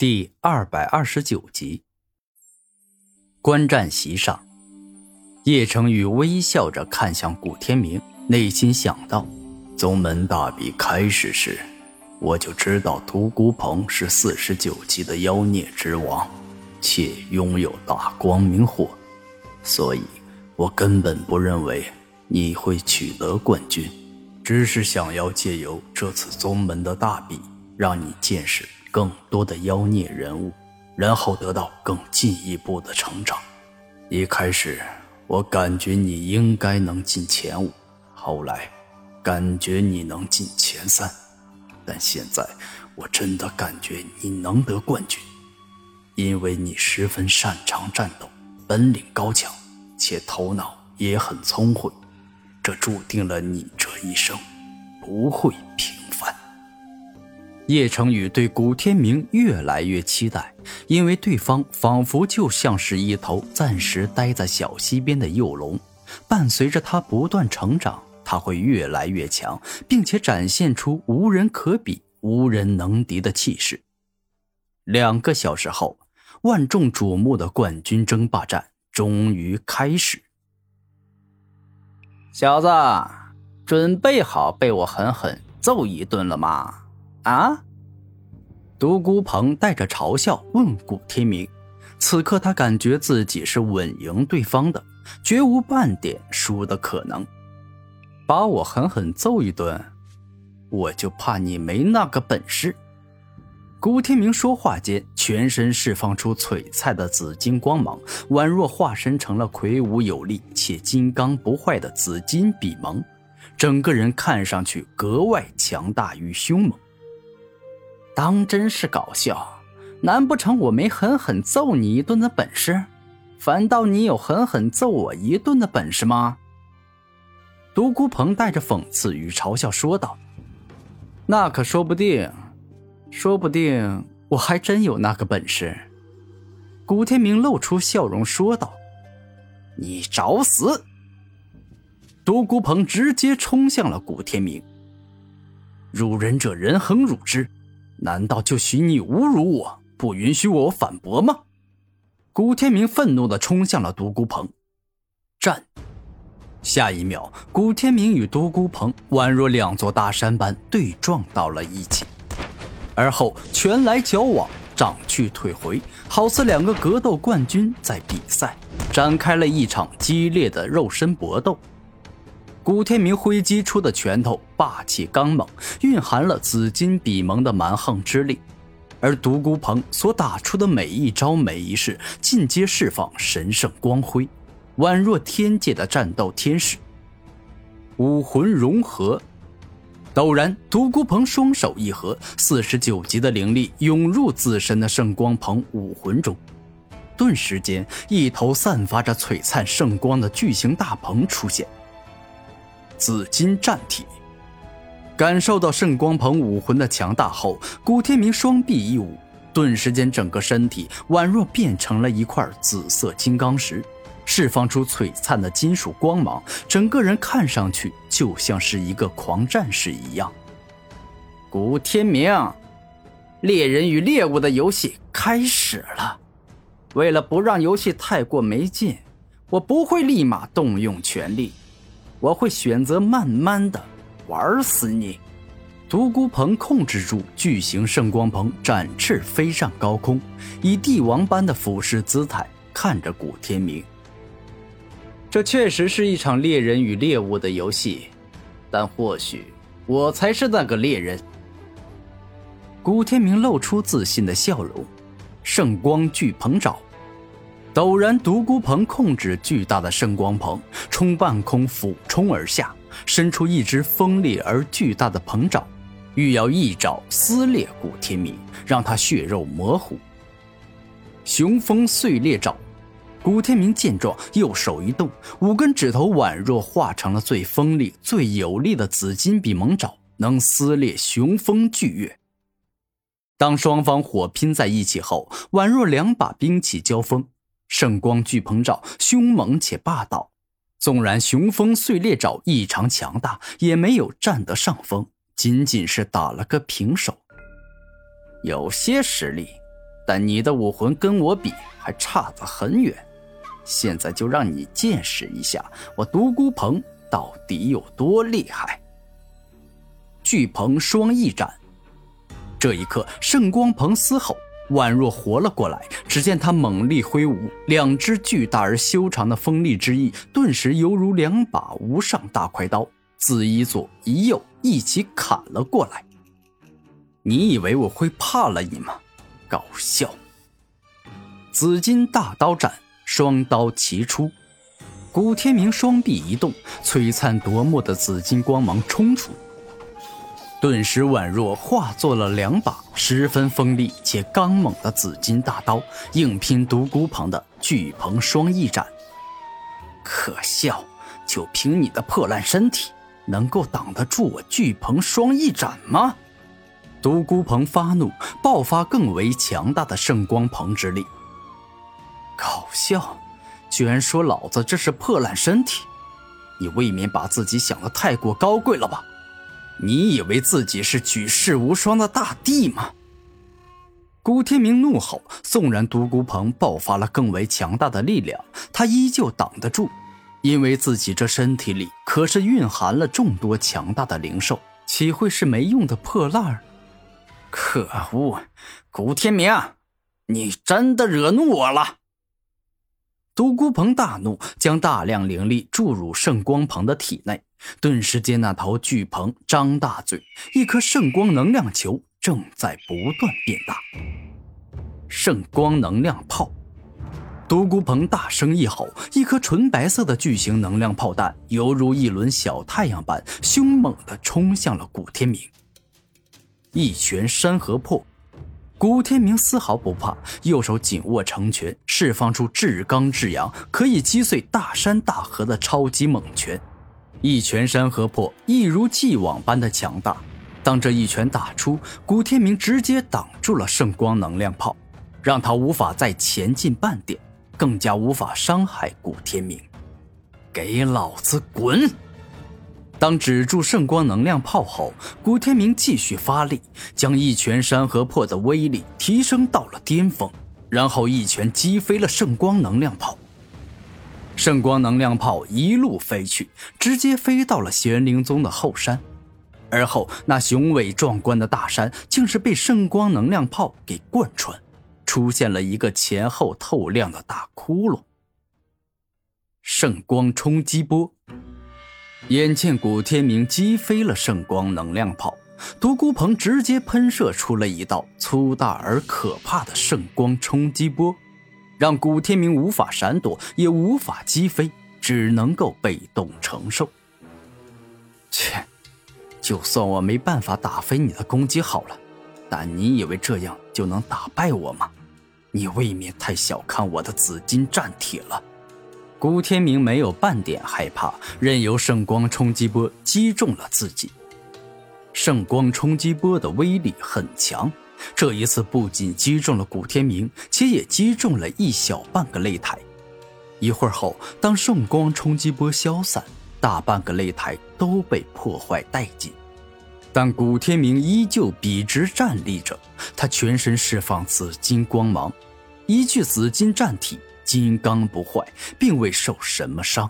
第二百二十九集，观战席上，叶成宇微笑着看向古天明，内心想到：宗门大比开始时，我就知道独孤鹏是四十九级的妖孽之王，且拥有大光明火，所以我根本不认为你会取得冠军，只是想要借由这次宗门的大比，让你见识。更多的妖孽人物，然后得到更进一步的成长。一开始我感觉你应该能进前五，后来感觉你能进前三，但现在我真的感觉你能得冠军，因为你十分擅长战斗，本领高强，且头脑也很聪慧，这注定了你这一生不会平。叶成宇对古天明越来越期待，因为对方仿佛就像是一头暂时待在小溪边的幼龙，伴随着他不断成长，他会越来越强，并且展现出无人可比、无人能敌的气势。两个小时后，万众瞩目的冠军争霸战终于开始。小子，准备好被我狠狠揍一顿了吗？啊！独孤鹏带着嘲笑问古天明。此刻他感觉自己是稳赢对方的，绝无半点输的可能。把我狠狠揍一顿，我就怕你没那个本事。古天明说话间，全身释放出璀璨的紫金光芒，宛若化身成了魁梧有力且金刚不坏的紫金比蒙，整个人看上去格外强大与凶猛。当真是搞笑，难不成我没狠狠揍你一顿的本事？反倒你有狠狠揍我一顿的本事吗？独孤鹏带着讽刺与嘲笑说道：“那可说不定，说不定我还真有那个本事。”古天明露出笑容说道：“你找死！”独孤鹏直接冲向了古天明，辱人者人恒辱之。难道就许你侮辱我，不允许我反驳吗？古天明愤怒地冲向了独孤鹏，战！下一秒，古天明与独孤鹏宛若两座大山般对撞到了一起，而后拳来脚往，掌去腿回，好似两个格斗冠军在比赛，展开了一场激烈的肉身搏斗。古天明挥击出的拳头霸气刚猛，蕴含了紫金比蒙的蛮横之力；而独孤鹏所打出的每一招每一式，尽皆释放神圣光辉，宛若天界的战斗天使。武魂融合，陡然，独孤鹏双手一合，四十九级的灵力涌入自身的圣光鹏武魂中，顿时间，一头散发着璀璨圣光的巨型大鹏出现。紫金战体，感受到圣光鹏武魂的强大后，古天明双臂一舞，顿时间整个身体宛若变成了一块紫色金刚石，释放出璀璨的金属光芒，整个人看上去就像是一个狂战士一样。古天明，猎人与猎物的游戏开始了。为了不让游戏太过没劲，我不会立马动用全力。我会选择慢慢的玩死你。独孤鹏控制住巨型圣光鹏，展翅飞上高空，以帝王般的俯视姿态看着古天明。这确实是一场猎人与猎物的游戏，但或许我才是那个猎人。古天明露出自信的笑容，圣光巨鹏爪。陡然，独孤鹏控制巨大的圣光鹏，冲半空俯冲而下，伸出一只锋利而巨大的鹏爪，欲要一爪撕裂古天明，让他血肉模糊。雄风碎裂爪，古天明见状，右手一动，五根指头宛若化成了最锋利、最有力的紫金比蒙爪，能撕裂雄风巨月。当双方火拼在一起后，宛若两把兵器交锋。圣光巨鹏爪凶猛且霸道，纵然雄风碎裂爪异常强大，也没有占得上风，仅仅是打了个平手。有些实力，但你的武魂跟我比还差得很远。现在就让你见识一下我独孤鹏到底有多厉害。巨鹏双翼斩，这一刻，圣光鹏嘶吼，宛若活了过来。只见他猛力挥舞，两只巨大而修长的锋利之翼，顿时犹如两把无上大快刀，自一左一右一起砍了过来。你以为我会怕了你吗？搞笑！紫金大刀斩，双刀齐出，古天明双臂一动，璀璨夺目的紫金光芒冲出。顿时宛若化作了两把十分锋利且刚猛的紫金大刀，硬拼独孤鹏的巨鹏双翼斩。可笑，就凭你的破烂身体，能够挡得住我巨鹏双翼斩吗？独孤鹏发怒，爆发更为强大的圣光鹏之力。搞笑，居然说老子这是破烂身体，你未免把自己想的太过高贵了吧？你以为自己是举世无双的大帝吗？古天明怒吼，纵然独孤鹏爆发了更为强大的力量，他依旧挡得住，因为自己这身体里可是蕴含了众多强大的灵兽，岂会是没用的破烂儿？可恶，古天明，你真的惹怒我了！独孤鹏大怒，将大量灵力注入圣光鹏的体内。顿时间，那头巨鹏张大嘴，一颗圣光能量球正在不断变大。圣光能量炮，独孤鹏大声一吼，一颗纯白色的巨型能量炮弹，犹如一轮小太阳般凶猛地冲向了古天明。一拳山河破，古天明丝毫不怕，右手紧握成拳，释放出至刚至阳，可以击碎大山大河的超级猛拳。一拳山河破，一如既往般的强大。当这一拳打出，古天明直接挡住了圣光能量炮，让他无法再前进半点，更加无法伤害古天明。给老子滚！当止住圣光能量炮后，古天明继续发力，将一拳山河破的威力提升到了巅峰，然后一拳击飞了圣光能量炮。圣光能量炮一路飞去，直接飞到了玄灵宗的后山，而后那雄伟壮观的大山竟是被圣光能量炮给贯穿，出现了一个前后透亮的大窟窿。圣光冲击波，眼见古天明击飞了圣光能量炮，独孤鹏直接喷射出了一道粗大而可怕的圣光冲击波。让古天明无法闪躲，也无法击飞，只能够被动承受。切，就算我没办法打飞你的攻击好了，但你以为这样就能打败我吗？你未免太小看我的紫金战体了。古天明没有半点害怕，任由圣光冲击波击中了自己。圣光冲击波的威力很强。这一次不仅击中了古天明，且也击中了一小半个擂台。一会儿后，当圣光冲击波消散，大半个擂台都被破坏殆尽。但古天明依旧笔直站立着，他全身释放紫金光芒，一具紫金战体，金刚不坏，并未受什么伤。